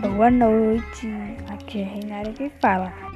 Boa noite, aqui é a que fala.